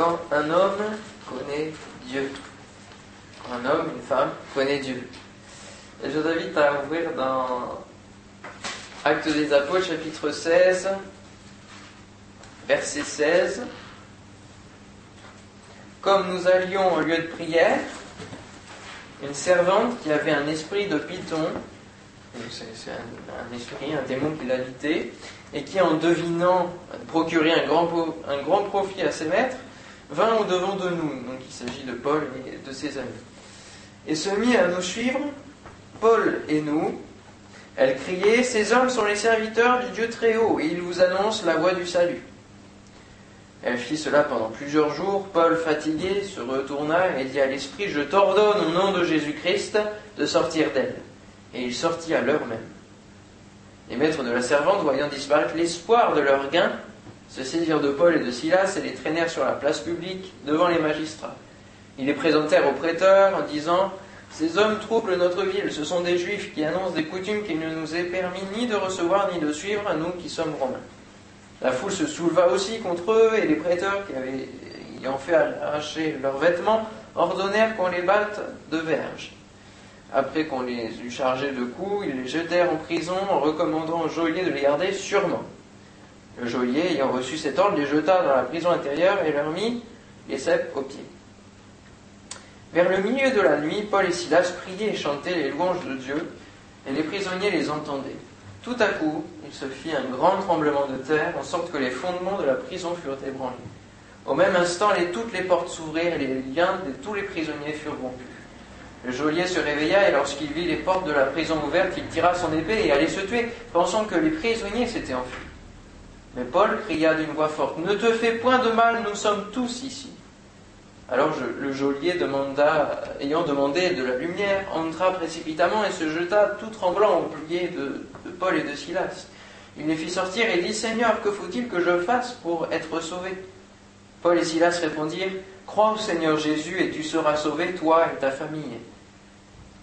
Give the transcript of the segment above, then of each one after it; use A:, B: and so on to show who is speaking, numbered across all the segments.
A: quand un homme connaît Dieu. Un homme, une femme connaît Dieu. Et je vous invite à ouvrir dans Actes des Apôtres, chapitre 16, verset 16. Comme nous allions au lieu de prière, une servante qui avait un esprit de python, c'est un, esprit, un démon qui l'habitait, et qui, en devinant grand, un grand profit à ses maîtres, vint au devant de nous. Donc il s'agit de Paul et de ses amis. Et se mit à nous suivre, Paul et nous. Elle criait Ces hommes sont les serviteurs du Dieu très haut, et ils vous annoncent la voie du salut. Elle fit cela pendant plusieurs jours. Paul, fatigué, se retourna et dit à l'esprit Je t'ordonne au nom de Jésus-Christ de sortir d'elle. Et il sortit à l'heure même. Les maîtres de la servante, voyant disparaître l'espoir de leur gain, se saisirent de Paul et de Silas et les traînèrent sur la place publique devant les magistrats. Ils les présentèrent aux prêteurs en disant Ces hommes troublent notre ville, ce sont des juifs qui annoncent des coutumes qu'il ne nous est permis ni de recevoir ni de suivre nous qui sommes romains. La foule se souleva aussi contre eux et les prêteurs qui avaient ayant fait arracher leurs vêtements ordonnèrent qu'on les batte de verges. Après qu'on les eut chargés de coups, ils les jetèrent en prison en recommandant au geôlier de les garder sûrement. Le geôlier, ayant reçu cet ordre, les jeta dans la prison intérieure et leur mit les cèpes aux pieds. Vers le milieu de la nuit, Paul et Silas priaient et chantaient les louanges de Dieu, et les prisonniers les entendaient. Tout à coup, il se fit un grand tremblement de terre, en sorte que les fondements de la prison furent ébranlés. Au même instant, toutes les portes s'ouvrirent et les liens de tous les prisonniers furent rompus. Le geôlier se réveilla et lorsqu'il vit les portes de la prison ouvertes, il tira son épée et allait se tuer, pensant que les prisonniers s'étaient enfuis. Mais Paul cria d'une voix forte Ne te fais point de mal, nous sommes tous ici. Alors le geôlier demanda, ayant demandé de la lumière, entra précipitamment et se jeta tout tremblant au pied de, de Paul et de Silas. Il les fit sortir et dit Seigneur, que faut-il que je fasse pour être sauvé? Paul et Silas répondirent Crois au Seigneur Jésus et tu seras sauvé, toi et ta famille.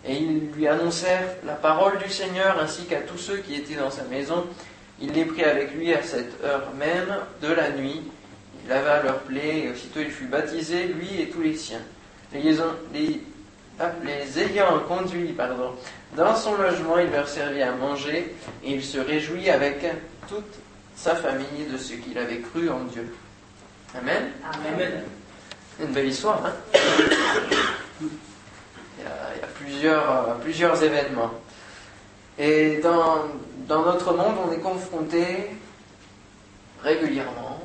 A: Et ils lui annoncèrent la parole du Seigneur ainsi qu'à tous ceux qui étaient dans sa maison. Il les prit avec lui à cette heure même de la nuit. Il lava leurs plaies et aussitôt il fut baptisé, lui et tous les siens. Les, ah, les, ayant conduits pardon, dans son logement, il leur servit à manger et il se réjouit avec toute sa famille de ce qu'il avait cru en Dieu. Amen.
B: Amen.
A: Une belle histoire, hein il, y a, plusieurs, plusieurs événements. Et dans, dans notre monde, on est confronté régulièrement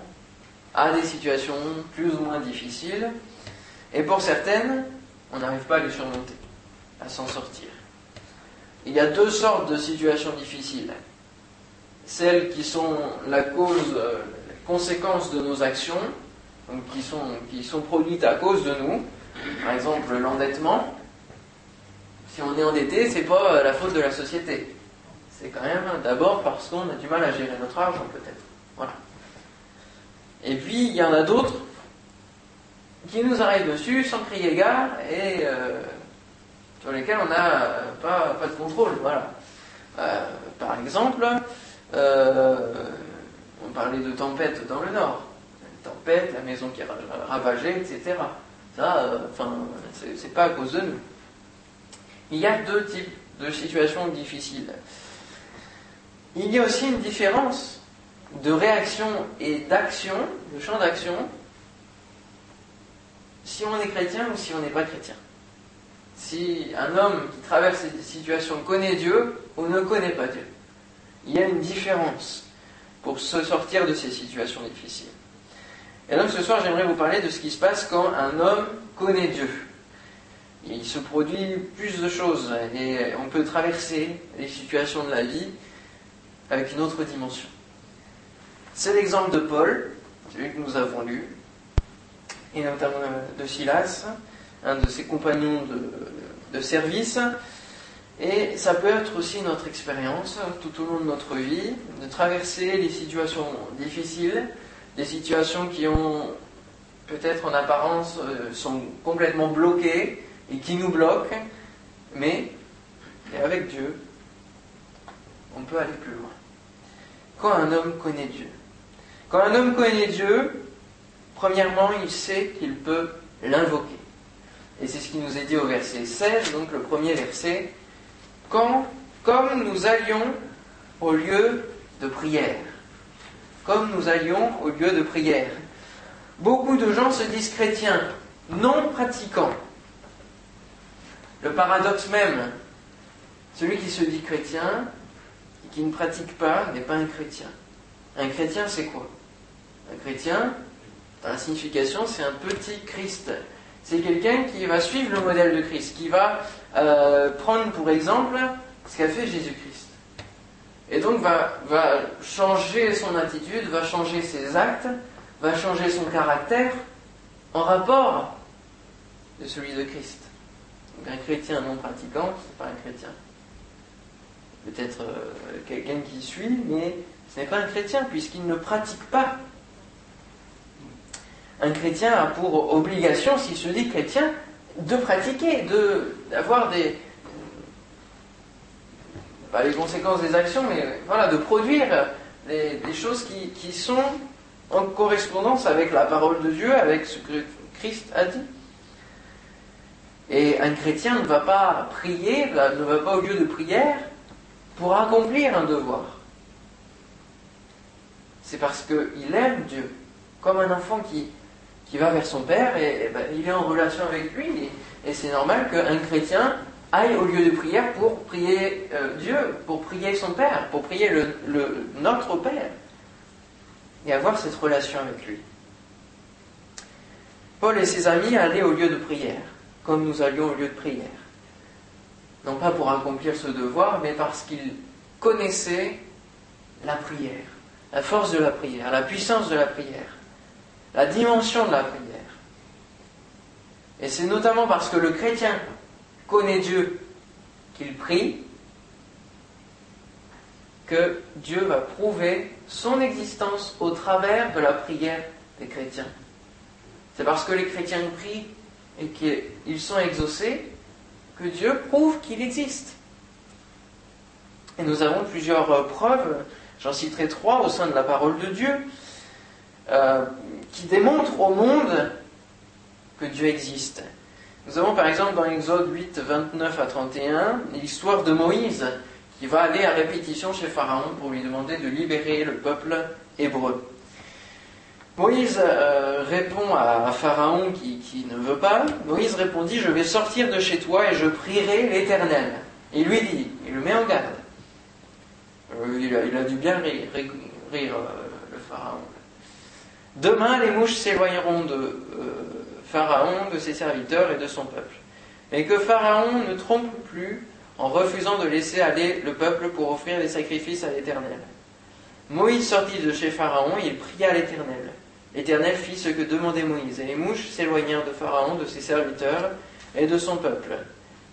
A: à des situations plus ou moins difficiles. Et pour certaines, on n'arrive pas à les surmonter, à s'en sortir. Il y a deux sortes de situations difficiles. Celles qui sont la cause, euh, la conséquence de nos actions, donc qui, sont, qui sont produites à cause de nous. Par exemple, l'endettement. Si on est endetté, c'est pas euh, la faute de la société. C'est quand même d'abord parce qu'on a du mal à gérer notre argent, peut-être. Voilà. Et puis, il y en a d'autres qui nous arrivent dessus sans crier gare et euh, sur lesquels on n'a pas, pas, de contrôle. Voilà. Euh, par exemple, on parlait de tempête dans le nord tempête, la maison qui est ravagée, etc. Ça, euh, enfin, c'est pas à cause de nous. Il y a deux types de situations difficiles. Il y a aussi une différence de réaction et d'action, de champ d'action, si on est chrétien ou si on n'est pas chrétien. Si un homme qui traverse ces situations connaît Dieu ou ne connaît pas Dieu. Il y a une différence pour se sortir de ces situations difficiles. Et donc ce soir, j'aimerais vous parler de ce qui se passe quand un homme connaît Dieu. Il se produit plus de choses et on peut traverser les situations de la vie avec une autre dimension. C'est l'exemple de Paul, celui que nous avons lu, et notamment de Silas, un de ses compagnons de, service. Et ça peut être aussi notre expérience tout au long de notre vie, de traverser les situations difficiles des situations qui ont peut-être en apparence euh, sont complètement bloquées et qui nous bloquent, mais avec Dieu, on peut aller plus loin. Quand un homme connaît Dieu, quand un homme connaît Dieu, Premièrement, il sait qu'il peut l'invoquer. Et c'est ce qui nous est dit au verset 16, donc le premier verset. Quand, comme nous allions au lieu de prière, comme nous allions au lieu de prière. Beaucoup de gens se disent chrétiens, non pratiquants. Le paradoxe même, celui qui se dit chrétien qui ne pratique pas n'est pas un chrétien. Un chrétien, c'est quoi? Un chrétien, dans la signification, c'est un petit Christ. C'est quelqu'un qui va suivre le modèle de Christ, qui va euh, prendre pour exemple ce qu'a fait Jésus-Christ. Et donc va, va changer son attitude, va changer ses actes, va changer son caractère en rapport de celui de Christ. Donc un chrétien non pratiquant, ce n'est pas un chrétien. Peut-être euh, quelqu'un qui suit, mais ce n'est pas un chrétien puisqu'il ne pratique pas un chrétien a pour obligation, s'il se dit chrétien, de pratiquer, d'avoir des, pas les conséquences des actions, mais voilà, de produire des, choses qui, qui, sont en correspondance avec la parole de Dieu, avec ce que Christ a dit. Et un chrétien ne va pas prier, ne va pas au lieu de prière pour accomplir un devoir. C'est parce qu'il aime Dieu, comme un enfant qui, va vers son père et, ben, il est en relation avec lui. Et, c'est normal qu'un chrétien aille au lieu de prière pour prier euh, Dieu, pour prier son père, pour prier notre père et avoir cette relation avec lui. Paul et ses amis allaient au lieu de prière, comme nous allions au lieu de prière. Non pas pour accomplir ce devoir, mais parce qu'ils connaissaient la prière, la force de la prière, la puissance de la prière la dimension de la prière. Et c'est notamment parce que le chrétien connaît Dieu qu'il prie que Dieu va prouver son existence au travers de la prière des chrétiens. C'est parce que les chrétiens prient et qu'ils sont exaucés que Dieu prouve qu'il existe. Et nous avons plusieurs preuves, j'en citerai trois au sein de la parole de Dieu. Euh, qui démontre au monde que Dieu existe. Nous avons par exemple dans Exode 8, 29 à 31 l'histoire de Moïse qui va aller à répétition chez Pharaon pour lui demander de libérer le peuple hébreu. Moïse euh, répond à, Pharaon qui, ne veut pas. Moïse répondit Je vais sortir de chez toi et je prierai l'Éternel. Et lui dit Il le met en garde. Euh, il, a, dû bien rire, rire le Pharaon. Demain, les mouches s'éloigneront de euh, Pharaon, de ses serviteurs et de son peuple. Mais que Pharaon ne trompe plus en refusant de laisser aller le peuple pour offrir des sacrifices à l'Éternel. Moïse sortit de chez Pharaon et il pria l'Éternel. L'Éternel fit ce que demandait Moïse, et les mouches s'éloignèrent de Pharaon, de ses serviteurs et de son peuple.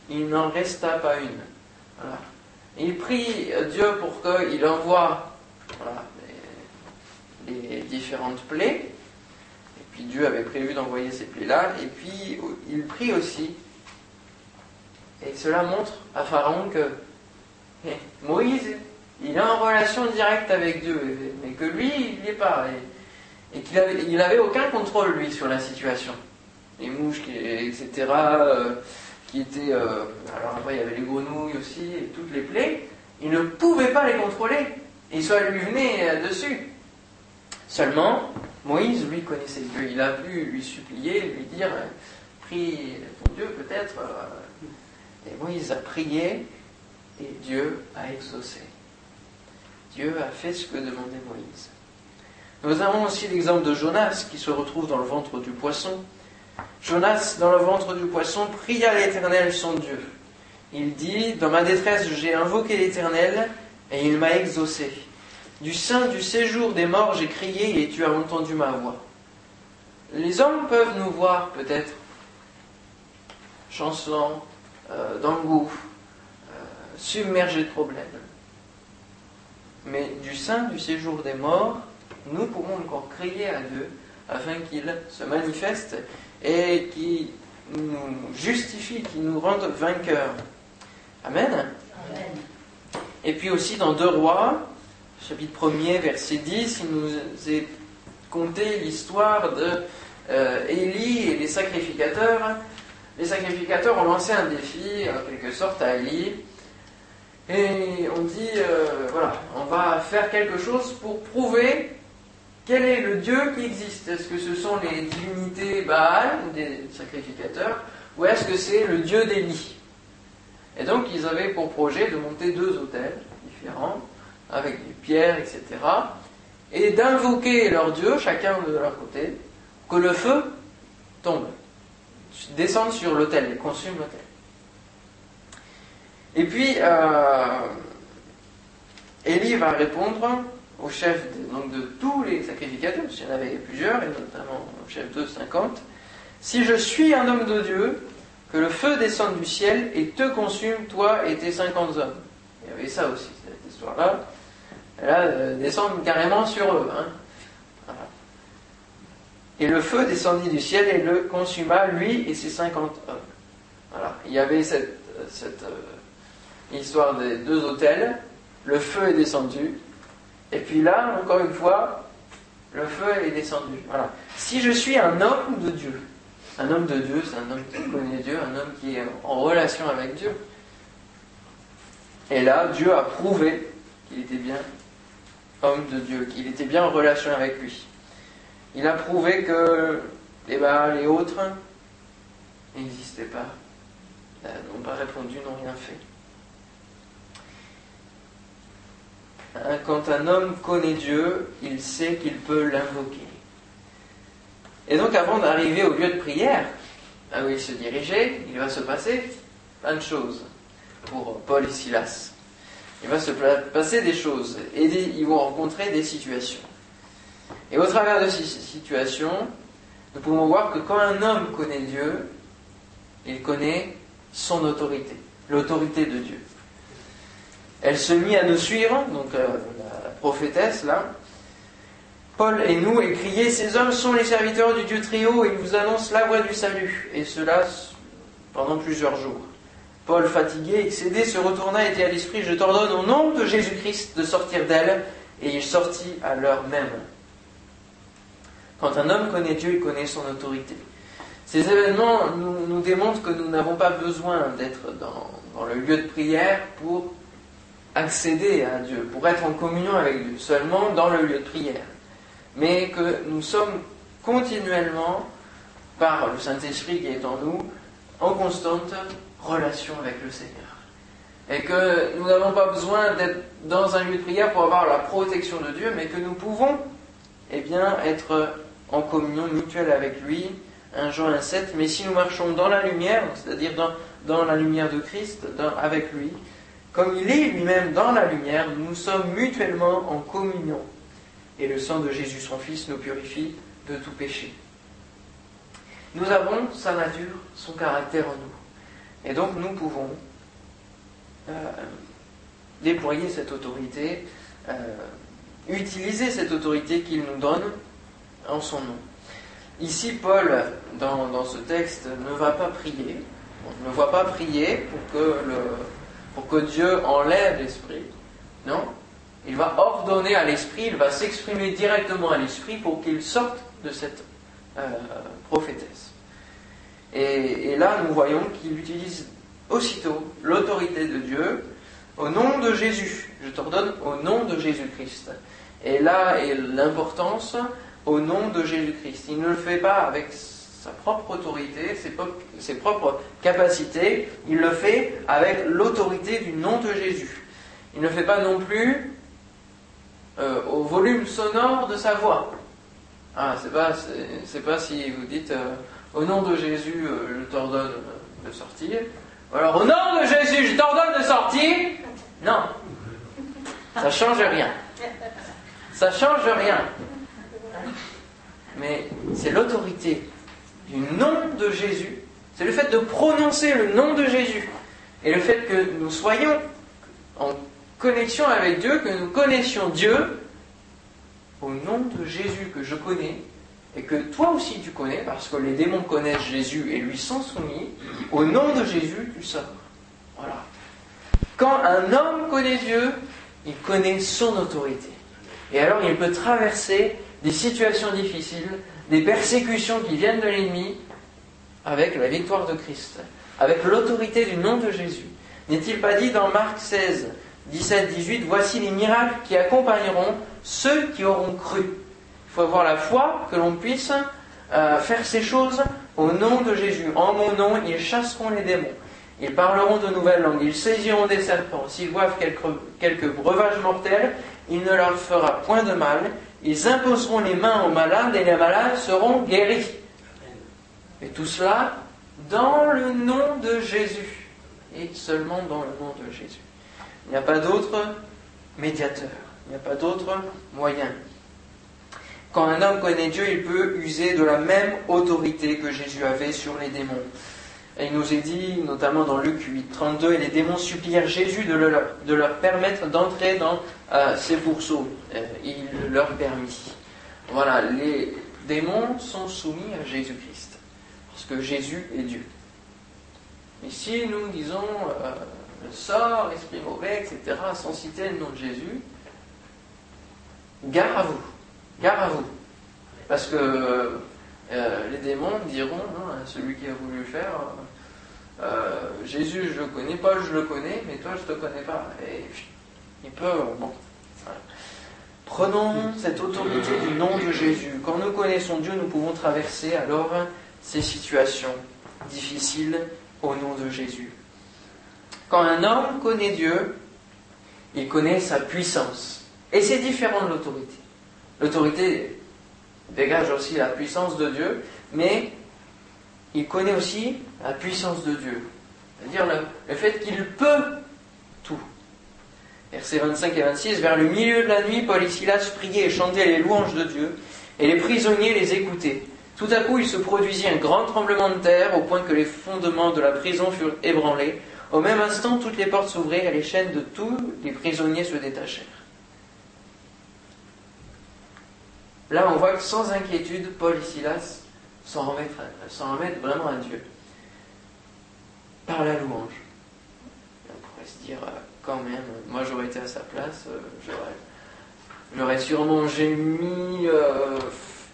A: Il n'en resta pas une. Il prie Dieu pour qu'il envoie les différentes plaies. Et puis Dieu avait prévu d'envoyer ces plaies-là. Et puis il prie aussi. Et cela montre à Pharaon que eh, Moïse, il est en relation directe avec Dieu, mais que lui, il n'y est pas. Qu'il avait, il n'avait aucun contrôle, lui, sur la situation. Les mouches, etc., euh, qui étaient... Euh, alors après, il y avait les grenouilles aussi, et toutes les plaies. Il ne pouvait pas les contrôler. Et ça lui venait dessus. Seulement, Moïse, lui, connaissait Dieu. Il a pu lui supplier, lui dire, prie ton Dieu peut-être. Et Moïse a prié et Dieu a exaucé. Dieu a fait ce que demandait Moïse. Nous avons aussi l'exemple de Jonas qui se retrouve dans le ventre du poisson. Jonas, dans le ventre du poisson, pria l'Éternel son Dieu. Il dit, dans ma détresse, j'ai invoqué l'Éternel et il m'a exaucé. Du sein du séjour des morts, j'ai crié et tu as entendu ma voix. Les hommes peuvent nous voir peut-être chancelants, euh, dans le euh, submergés de problèmes. Mais du sein du séjour des morts, nous pourrons encore crier à Dieu afin qu'il se manifeste et qu'il nous justifie, qu'il nous rende vainqueurs. Amen. Amen. Et puis aussi dans Deux Rois, chapitre 1er, verset 10, il nous est conter l'histoire de euh, Élie et les sacrificateurs. Les sacrificateurs ont lancé un défi, en quelque sorte, à Élie. Et on dit, euh, voilà, on va faire quelque chose pour prouver quel est le Dieu qui existe? Est-ce que ce sont les divinités Baal, des sacrificateurs, ou est-ce que c'est le Dieu d'Élie Et donc ils avaient pour projet de monter deux hôtels différents, avec des pierres, etc., et d'invoquer leur Dieu, chacun de leur côté, que le feu tombe, descende sur l'autel et consume l'autel. Et puis, euh, Élie va répondre au chef de, donc de tous les sacrificateurs, parce qu'il y en avait plusieurs, et notamment au chef de 50, Si je suis un homme de Dieu, que le feu descende du ciel et te consume, toi et tes 50 hommes. Il y avait ça aussi, cette histoire-là. Là, euh, carrément sur eux. Hein. Et le feu descendit du ciel et le consuma, lui et ses 50 hommes. Voilà. Il y avait cette, cette euh, histoire des deux hôtels. Le feu est descendu. Et puis là, encore une fois, le feu est descendu. Voilà. Si je suis un homme de Dieu, un homme de Dieu, c'est un homme qui connaît Dieu, un homme qui est en relation avec Dieu. Et là, Dieu a prouvé qu'il était bien homme de Dieu, qu'il était bien en relation avec lui. Il a prouvé que les autres n'existaient pas, n'ont pas répondu, n'ont rien fait. Hein, quand un homme connaît Dieu, il sait qu'il peut l'invoquer. Et donc avant d'arriver au lieu de prière, là où il se dirigeait, il va se passer plein de choses pour Paul et Silas. Il va se passer des choses et ils vont rencontrer des situations. Et au travers de ces situations, nous pouvons voir que quand un homme connaît Dieu, il connaît son autorité, l'autorité de Dieu. Elle se mit à nous suivre, donc euh, la prophétesse là. Paul et nous et Ces hommes sont les serviteurs du Dieu très haut et ils vous annoncent la voie du salut. Et cela pendant plusieurs jours. Paul, fatigué, excédé, se retourna et dit à l'esprit Je t'ordonne au nom de Jésus-Christ de sortir d'elle. Et il sortit à l'heure même. Quand un homme connaît Dieu, il connaît son autorité. Ces événements nous, démontrent que nous n'avons pas besoin d'être dans, le lieu de prière pour accéder à Dieu, pour être en communion avec Dieu, seulement dans le lieu de prière. Mais que nous sommes continuellement, par le Saint-Esprit qui est en nous, en constante relation avec le Seigneur. Et que nous n'avons pas besoin d'être dans un lieu de prière pour avoir la protection de Dieu, mais que nous pouvons eh bien, être en communion mutuelle avec lui. 1 Jean 1,7 Mais si nous marchons dans la lumière, c'est-à-dire dans, dans, la lumière de Christ, avec lui, comme il est lui-même dans la lumière, nous sommes mutuellement en communion. Et le sang de Jésus, son Fils, nous purifie de tout péché. Nous avons sa nature, son caractère en nous. Et donc nous pouvons euh, déployer cette autorité, euh, utiliser cette autorité qu'il nous donne en son nom. Ici, Paul, dans, ce texte, ne va pas prier. On ne voit pas prier pour que, le, pour que Dieu enlève l'esprit. Non? Il va ordonner à l'esprit, il va s'exprimer directement à l'esprit pour qu'il sorte de cette euh, prophétesse. Et, et là, nous voyons qu'il utilise aussitôt l'autorité de Dieu au nom de Jésus. Je t'ordonne au nom de Jésus-Christ. Et là est l'importance au nom de Jésus-Christ. Il ne le fait pas avec sa propre autorité, ses, propres capacités, il le fait avec l'autorité du nom de Jésus. Il ne fait pas non plus euh, au volume sonore de sa voix. Ah, c'est pas, c'est, pas si vous dites euh, au nom de Jésus, euh, je t'ordonne de sortir. Ou alors au nom de Jésus, je t'ordonne de sortir. Non, ça change rien. Ça change rien mais c'est l'autorité du nom de Jésus. C'est le fait de prononcer le nom de Jésus. Et le fait que nous soyons en connexion avec Dieu, que nous connaissions Dieu au nom de Jésus que je connais et que toi aussi tu connais, parce que les démons connaissent Jésus et lui sont soumis, au nom de Jésus tu sors. Voilà. Quand un homme connaît Dieu, il connaît son autorité. Et alors il peut traverser des situations difficiles, des persécutions qui viennent de l'ennemi, avec la victoire de Christ, avec l'autorité du nom de Jésus. N'est-il pas dit dans Marc 16, 17, 18, Voici les miracles qui accompagneront ceux qui auront cru. Il faut avoir la foi que l'on puisse euh, faire ces choses au nom de Jésus. En mon nom, ils chasseront les démons. Ils parleront de nouvelles langues. Ils saisiront des serpents. S'ils boivent quelques, quelques breuvages mortels, il ne leur fera point de mal. Ils imposeront les mains aux malades et les malades seront guéris. Et tout cela dans le nom de Jésus. Et seulement dans le nom de Jésus. Il n'y a pas d'autre médiateur. Il n'y a pas d'autre moyen. Quand un homme connaît Dieu, il peut user de la même autorité que Jésus avait sur les démons. Il nous est dit, notamment dans Luc 8, 32, et les démons supplièrent Jésus de leur, permettre d'entrer dans euh, ces pourceaux. Euh, il leur permit. Voilà, les démons sont soumis à Jésus-Christ, parce que Jésus est Dieu. Et si nous disons euh, le sort, esprit mauvais, etc., sans citer le nom de Jésus, gare à vous, gare à vous. Parce que les démons diront, non, hein, celui qui a voulu faire, euh, Jésus, je le connais, pas, je le connais, mais toi, je te connais pas. Et il peut. Bon. Prenons cette autorité du nom de Jésus. Quand nous connaissons Dieu, nous pouvons traverser alors ces situations difficiles au nom de Jésus. Quand un homme connaît Dieu, il connaît sa puissance. Et c'est différent de l'autorité. L'autorité dégage aussi la puissance de Dieu, mais il connaît aussi la puissance de Dieu. C'est-à-dire le, fait qu'il peut tout. Versets 25 et 26, vers le milieu de la nuit, Paul et Silas priaient et chantaient les louanges de Dieu, et les prisonniers les écoutaient. Tout à coup, il se produisit un grand tremblement de terre, au point que les fondements de la prison furent ébranlés. Au même instant, toutes les portes s'ouvrirent et les chaînes de tous les prisonniers se détachèrent. Là, on voit que sans inquiétude, Paul et Silas s'en remettre, remettre vraiment à Dieu. Par la louange. on pourrait se dire, euh, quand même, moi j'aurais été à sa place, euh, j'aurais, sûrement gémi, euh,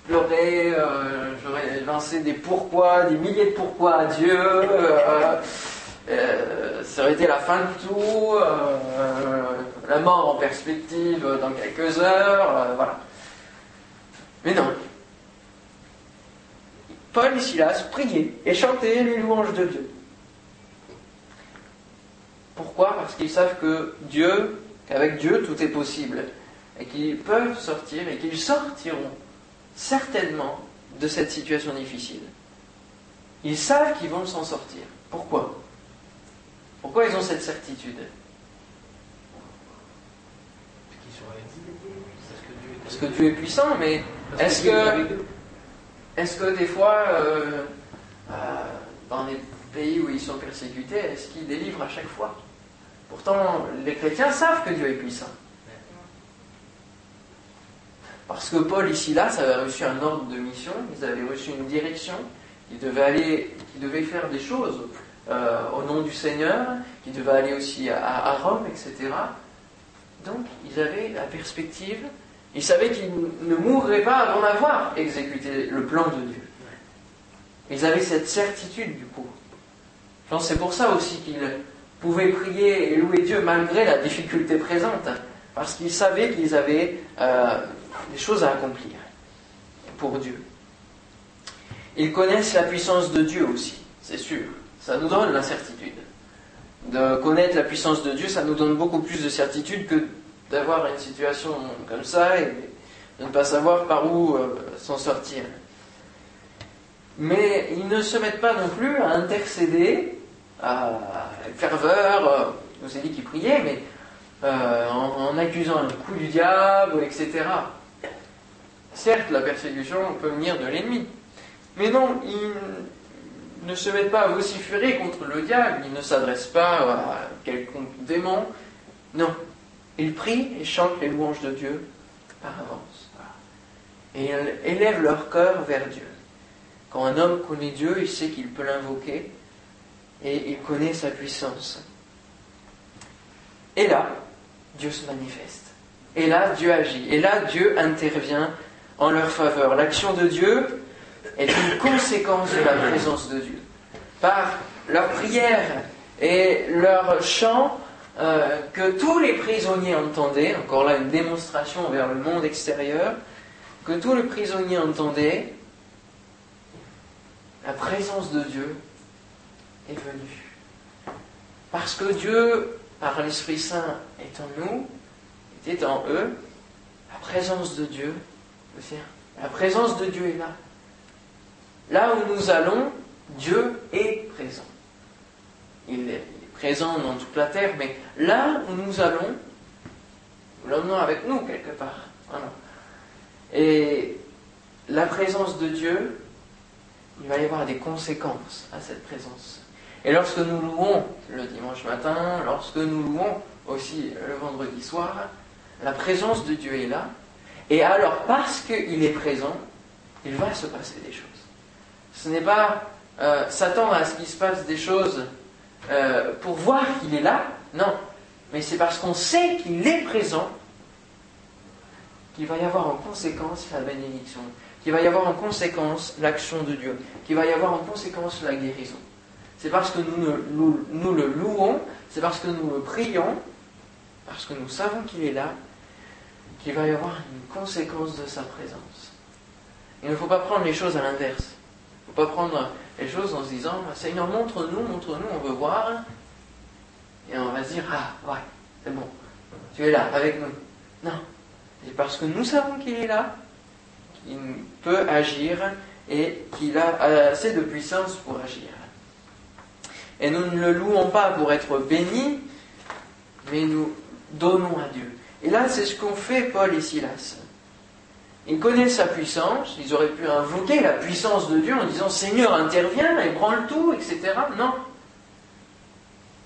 A: pleuré, j'aurais lancé des pourquoi, des milliers de pourquoi à Dieu. ça aurait été la fin de tout, la mort en perspective dans quelques heures, voilà. Mais non, Paul et Silas priaient et chantaient les louanges de Dieu. Pourquoi? Parce qu'ils savent que Dieu, qu'avec Dieu tout est possible, et qu'ils peuvent sortir et qu'ils sortiront certainement de cette situation difficile. Ils savent qu'ils vont s'en sortir. Pourquoi? Pourquoi ils ont cette certitude? Parce que Dieu est puissant, mais est-ce que est-ce que des fois, euh, euh, dans les pays où ils sont persécutés, est-ce qu'ils délivrent à chaque fois? Pourtant, les chrétiens savent que Dieu est puissant. Parce que Paul ici là, ça avait reçu un ordre de mission, ils avaient reçu une direction, ils devaient aller, ils devaient faire des choses euh, au nom du Seigneur, qui devaient aller aussi à Rome, etc. Donc, ils avaient la perspective ils savaient qu'ils ne mourraient pas avant d'avoir exécuté le plan de Dieu. Ils avaient cette certitude du coup. Je pense c'est pour ça aussi qu'ils pouvaient prier et louer Dieu malgré la difficulté présente, parce qu'ils savaient qu'ils avaient euh, des choses à accomplir pour Dieu. Ils connaissent la puissance de Dieu aussi, c'est sûr. Ça nous donne la certitude. De connaître la puissance de Dieu, ça nous donne beaucoup plus de certitude que d'avoir une situation comme ça et de ne pas savoir par où euh, s'en sortir. Mais ils ne se mettent pas non plus à intercéder, à ferveur, euh, nous ai dit qu'ils priaient, mais euh, en, accusant le coup du diable, etc. Certes, la persécution peut venir de l'ennemi, mais non, ils ne se mettent pas à vociférer contre le diable, ils ne s'adressent pas à quelconque démon, non, ils prient et chantent les louanges de Dieu par avance. Et ils élèvent leur cœur vers Dieu. Quand un homme connaît Dieu, il sait qu'il peut l'invoquer et il connaît sa puissance. Et là, Dieu se manifeste. Et là, Dieu agit. Et là, Dieu intervient en leur faveur. L'action de Dieu est une conséquence de la présence de Dieu. Par leur prière et leur chant, euh, que tous les prisonniers entendaient, encore là une démonstration vers le monde extérieur, que tous les prisonniers entendaient, la présence de Dieu est venue. Parce que Dieu, par l'Esprit Saint, est en nous, était en eux, la présence de Dieu, la présence de Dieu est là. Là où nous allons, Dieu est présent. Il est présent dans toute la terre, mais là où nous allons, nous l'emmenons avec nous quelque part. Et la présence de Dieu, il va y avoir des conséquences à cette présence. Et lorsque nous louons le dimanche matin, lorsque nous louons aussi le vendredi soir, la présence de Dieu est là. Et alors, parce qu'il est présent, il va se passer des choses. Ce n'est pas euh, s'attendre à ce qu'il se passe des choses euh, pour voir qu'il est là, non. Mais c'est parce qu'on sait qu'il est présent qu'il va y avoir en conséquence la bénédiction, qu'il va y avoir en conséquence l'action de Dieu, qu'il va y avoir en conséquence la guérison. C'est parce que nous, nous le louons, c'est parce que nous le prions, parce que nous savons qu'il est là, qu'il va y avoir une conséquence de sa présence. Il ne faut pas prendre les choses à l'inverse. Il ne faut pas prendre les choses en se disant Seigneur, montre-nous, montre-nous, on veut voir. Et on va se dire Ah, ouais, c'est bon, tu es là avec nous. Non, c'est parce que nous savons qu'il est là, qu'il peut agir et qu'il a assez de puissance pour agir. Et nous ne le louons pas pour être bénis, mais nous donnons à Dieu. Et là, c'est ce qu'ont fait Paul et Silas. Ils connaissent sa puissance, ils auraient pu invoquer la puissance de Dieu en disant Seigneur, interviens le tout, etc. Non.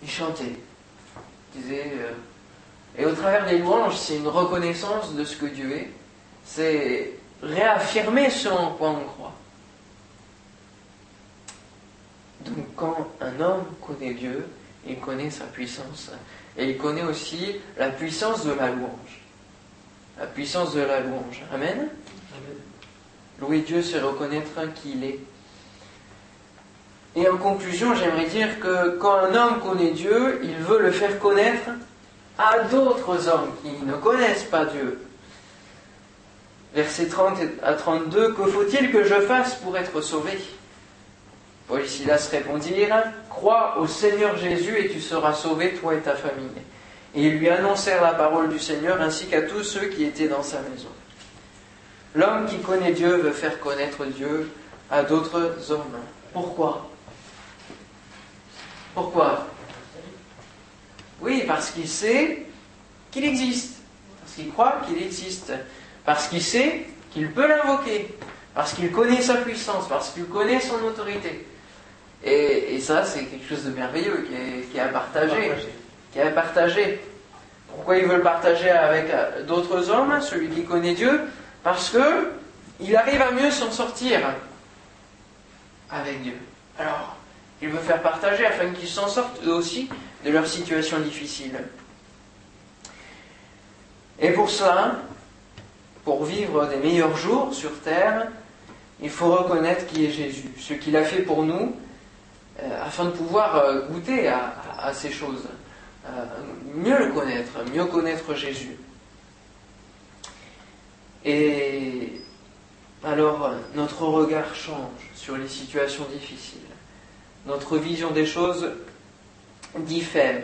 A: Ils chantaient. Ils disaient. Euh, et au travers des louanges, c'est une reconnaissance de ce que Dieu est. C'est réaffirmer ce en quoi on croit. Donc quand un homme connaît Dieu, il connaît sa puissance. Et il connaît aussi la puissance de la louange la puissance de la louange. Amen. Louer Dieu, c'est reconnaître qui il est. Et en conclusion, j'aimerais dire que quand un homme connaît Dieu, il veut le faire connaître à d'autres hommes qui ne connaissent pas Dieu. Versets 30 à 32, que faut-il que je fasse pour être sauvé? Paul et Silas répondirent, crois au Seigneur Jésus et tu seras sauvé, toi et ta famille. Et ils lui annoncèrent la parole du Seigneur ainsi qu'à tous ceux qui étaient dans sa maison. L'homme qui connaît Dieu veut faire connaître Dieu à d'autres hommes. Pourquoi? Pourquoi? Oui, parce qu'il sait qu'il existe, parce qu'il croit qu'il existe, parce qu'il sait qu'il peut l'invoquer, parce qu'il connaît sa puissance, parce qu'il connaît son autorité. Et, ça, c'est quelque chose de merveilleux qui est, qui est à partager qui a partagé. Pourquoi il veut le partager avec euh, d'autres hommes, celui qui connaît Dieu? Parce que il arrive à mieux s'en sortir avec Dieu. Alors, il veut faire partager afin qu'ils s'en sortent eux aussi de leur situation difficile. Et pour cela, pour vivre des meilleurs jours sur terre, il faut reconnaître qui est Jésus, ce qu'il a fait pour nous, euh, afin de pouvoir euh, goûter à ces choses. Euh, mieux le connaître, mieux connaître Jésus. Et alors notre regard change sur les situations difficiles. Notre vision des choses diffère.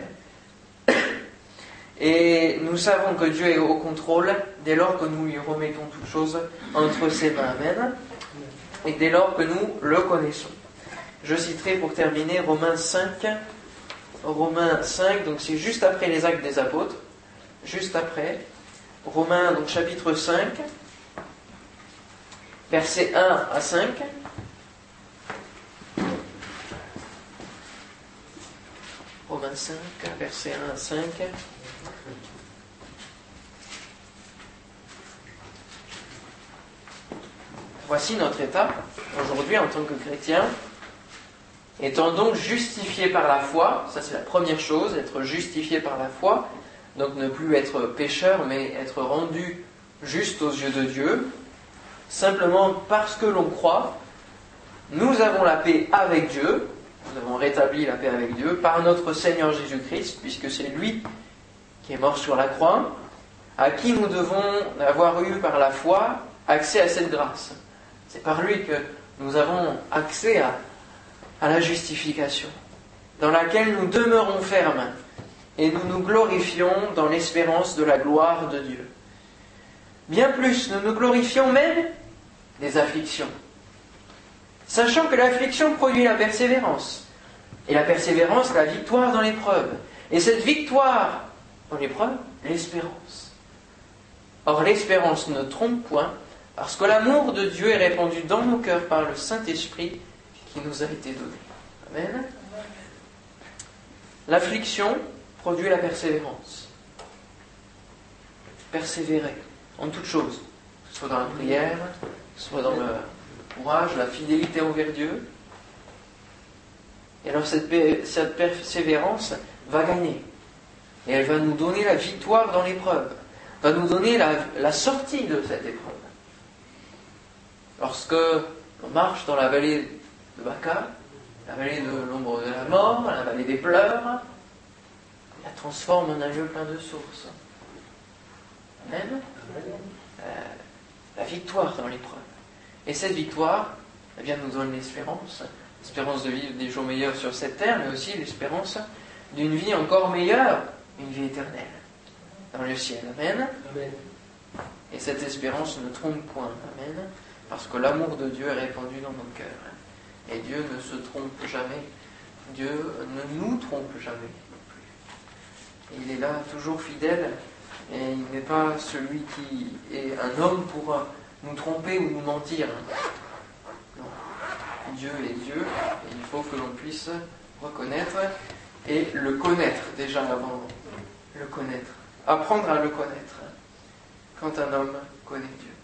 A: Et nous savons que Dieu est au contrôle dès lors que nous lui remettons toutes choses entre ses mains. Amen. Et dès lors que nous le connaissons. Je citerai pour terminer Romains 5, Romains 5, donc c'est juste après les actes des apôtres, juste après. Romains, donc chapitre 5, versets 1 à 5. Romains 5, versets 1 à 5. Voici notre état aujourd'hui en tant que chrétien. Étant donc justifié par la foi, ça c'est la première chose, être justifié par la foi, donc ne plus être pécheur, mais être rendu juste aux yeux de Dieu. simplement parce que l'on croit, nous avons la paix avec Dieu, nous avons rétabli la paix avec Dieu par notre Seigneur Jésus-Christ, puisque c'est lui qui est mort sur la croix, à qui nous devons avoir eu par la foi accès à cette grâce. C'est par lui que nous avons accès à, à la justification, dans laquelle nous demeurons fermes et nous nous glorifions dans l'espérance de la gloire de Dieu. Bien plus, nous nous glorifions même des afflictions, sachant que l'affliction produit la persévérance, et la persévérance, la victoire dans l'épreuve, et cette victoire dans l'épreuve, l'espérance. Or, l'espérance ne trompe point, parce que l'amour de Dieu est répandu dans nos cœurs par le Saint-Esprit qui nous a été donné. Amen. L'affliction produit la persévérance. Persévérer en toutes choses, que ce soit dans la prière, que ce soit dans le courage, la fidélité envers Dieu. Et alors cette, persévérance va gagner. Et elle va nous donner la victoire dans l'épreuve, va nous donner la, sortie de cette épreuve. Lorsque on marche dans la vallée de Baca, la vallée de l'ombre de la mort, la vallée des pleurs, la transforme en un lieu plein de sources. Amen. Euh, la victoire dans l'épreuve. Et cette victoire, elle vient nous donner l'espérance, l'espérance de vivre des jours meilleurs sur cette terre, mais aussi l'espérance d'une vie encore meilleure, une vie éternelle, dans le ciel. Amen. Amen. Et cette espérance ne trompe point. Amen. Parce que l'amour de Dieu est répandu dans nos cœurs. Et Dieu ne se trompe jamais. Dieu ne nous trompe jamais il est là, toujours fidèle, et il n'est pas celui qui est un homme pour nous tromper ou nous mentir. Non. Dieu est Dieu, et il faut que l'on puisse reconnaître et le connaître déjà avant. Le connaître. Apprendre à le connaître quand un homme connaît Dieu.